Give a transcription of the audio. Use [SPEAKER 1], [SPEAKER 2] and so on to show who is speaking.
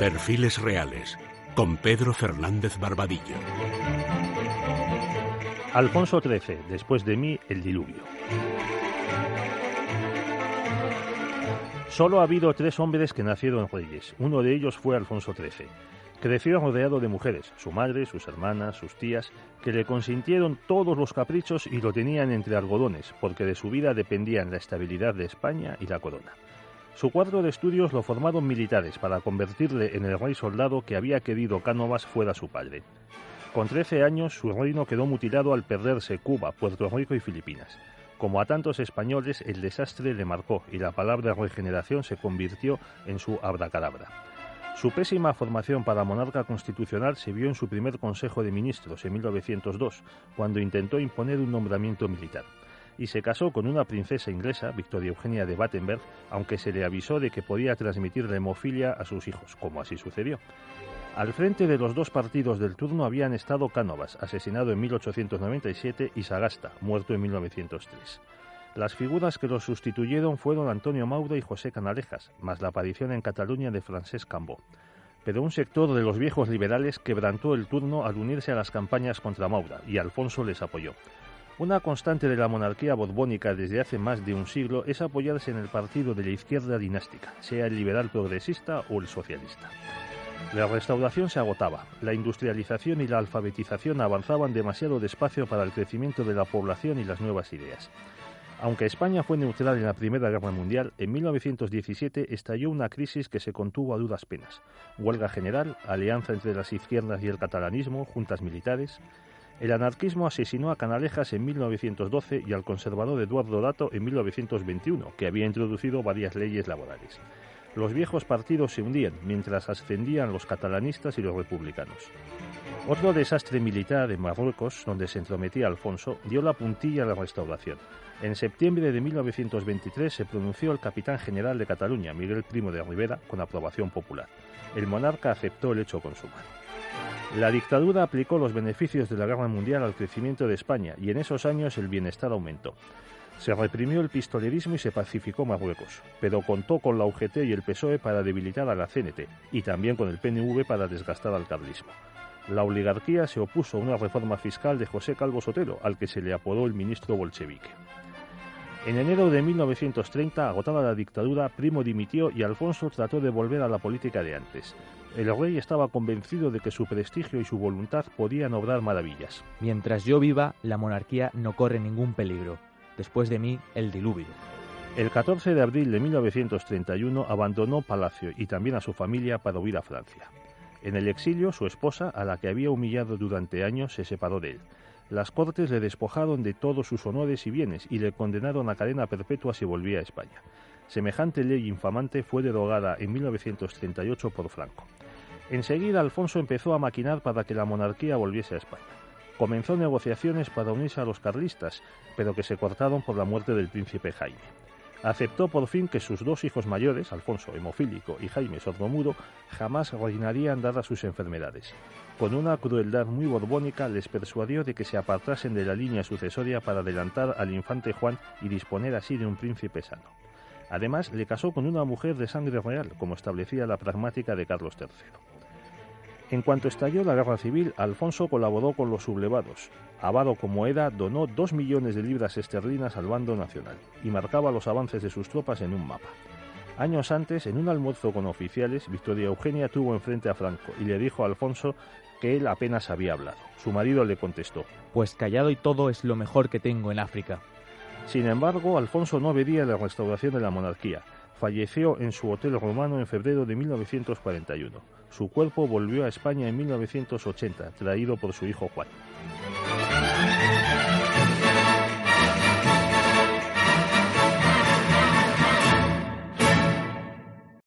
[SPEAKER 1] Perfiles Reales, con Pedro Fernández Barbadillo.
[SPEAKER 2] Alfonso XIII, después de mí, el diluvio. Solo ha habido tres hombres que nacieron reyes. Uno de ellos fue Alfonso XIII. Creció rodeado de mujeres, su madre, sus hermanas, sus tías, que le consintieron todos los caprichos y lo tenían entre algodones, porque de su vida dependían la estabilidad de España y la corona. Su cuadro de estudios lo formaron militares para convertirle en el rey soldado que había querido Cánovas fuera su padre. Con 13 años su reino quedó mutilado al perderse Cuba, Puerto Rico y Filipinas. Como a tantos españoles, el desastre le marcó y la palabra regeneración se convirtió en su abracadabra. Su pésima formación para monarca constitucional se vio en su primer Consejo de Ministros en 1902, cuando intentó imponer un nombramiento militar. Y se casó con una princesa inglesa, Victoria Eugenia de Battenberg, aunque se le avisó de que podía transmitir la hemofilia a sus hijos, como así sucedió. Al frente de los dos partidos del turno habían estado Cánovas, asesinado en 1897, y Sagasta, muerto en 1903. Las figuras que los sustituyeron fueron Antonio Maura y José Canalejas, más la aparición en Cataluña de Francesc Cambó. Pero un sector de los viejos liberales quebrantó el turno al unirse a las campañas contra Maura, y Alfonso les apoyó. Una constante de la monarquía borbónica desde hace más de un siglo es apoyarse en el partido de la izquierda dinástica, sea el liberal progresista o el socialista. La restauración se agotaba, la industrialización y la alfabetización avanzaban demasiado despacio para el crecimiento de la población y las nuevas ideas. Aunque España fue neutral en la Primera Guerra Mundial, en 1917 estalló una crisis que se contuvo a duras penas. Huelga general, alianza entre las izquierdas y el catalanismo, juntas militares. El anarquismo asesinó a Canalejas en 1912 y al conservador Eduardo Dato en 1921, que había introducido varias leyes laborales. Los viejos partidos se hundían mientras ascendían los catalanistas y los republicanos. Otro desastre militar en Marruecos, donde se entrometía Alfonso, dio la puntilla a la restauración. En septiembre de 1923 se pronunció el capitán general de Cataluña, Miguel Primo de Rivera, con aprobación popular. El monarca aceptó el hecho consumado. La dictadura aplicó los beneficios de la guerra mundial al crecimiento de España y en esos años el bienestar aumentó. Se reprimió el pistolerismo y se pacificó Marruecos, pero contó con la UGT y el PSOE para debilitar a la CNT y también con el PNV para desgastar al carlismo. La oligarquía se opuso a una reforma fiscal de José Calvo Sotelo, al que se le apodó el ministro bolchevique. En enero de 1930, agotada la dictadura, Primo dimitió y Alfonso trató de volver a la política de antes. El rey estaba convencido de que su prestigio y su voluntad podían obrar maravillas.
[SPEAKER 3] Mientras yo viva, la monarquía no corre ningún peligro. Después de mí, el diluvio.
[SPEAKER 2] El 14 de abril de 1931 abandonó Palacio y también a su familia para huir a Francia. En el exilio, su esposa, a la que había humillado durante años, se separó de él. Las Cortes le despojaron de todos sus honores y bienes y le condenaron a cadena perpetua si volvía a España. Semejante ley infamante fue derogada en 1938 por Franco. Enseguida Alfonso empezó a maquinar para que la monarquía volviese a España. Comenzó negociaciones para unirse a los carlistas, pero que se cortaron por la muerte del príncipe Jaime. Aceptó por fin que sus dos hijos mayores, Alfonso hemofílico y Jaime sordomudo, jamás reinarían dadas sus enfermedades. Con una crueldad muy borbónica les persuadió de que se apartasen de la línea sucesoria para adelantar al infante Juan y disponer así de un príncipe sano. Además, le casó con una mujer de sangre real, como establecía la pragmática de Carlos III. En cuanto estalló la guerra civil, Alfonso colaboró con los sublevados. Avaro como era, donó dos millones de libras esterlinas al bando nacional y marcaba los avances de sus tropas en un mapa. Años antes, en un almuerzo con oficiales, Victoria Eugenia tuvo enfrente a Franco y le dijo a Alfonso que él apenas había hablado. Su marido le contestó,
[SPEAKER 3] Pues callado y todo es lo mejor que tengo en África.
[SPEAKER 2] Sin embargo, Alfonso no vería la restauración de la monarquía. Falleció en su hotel romano en febrero de 1941. Su cuerpo volvió a España en 1980, traído por su hijo Juan.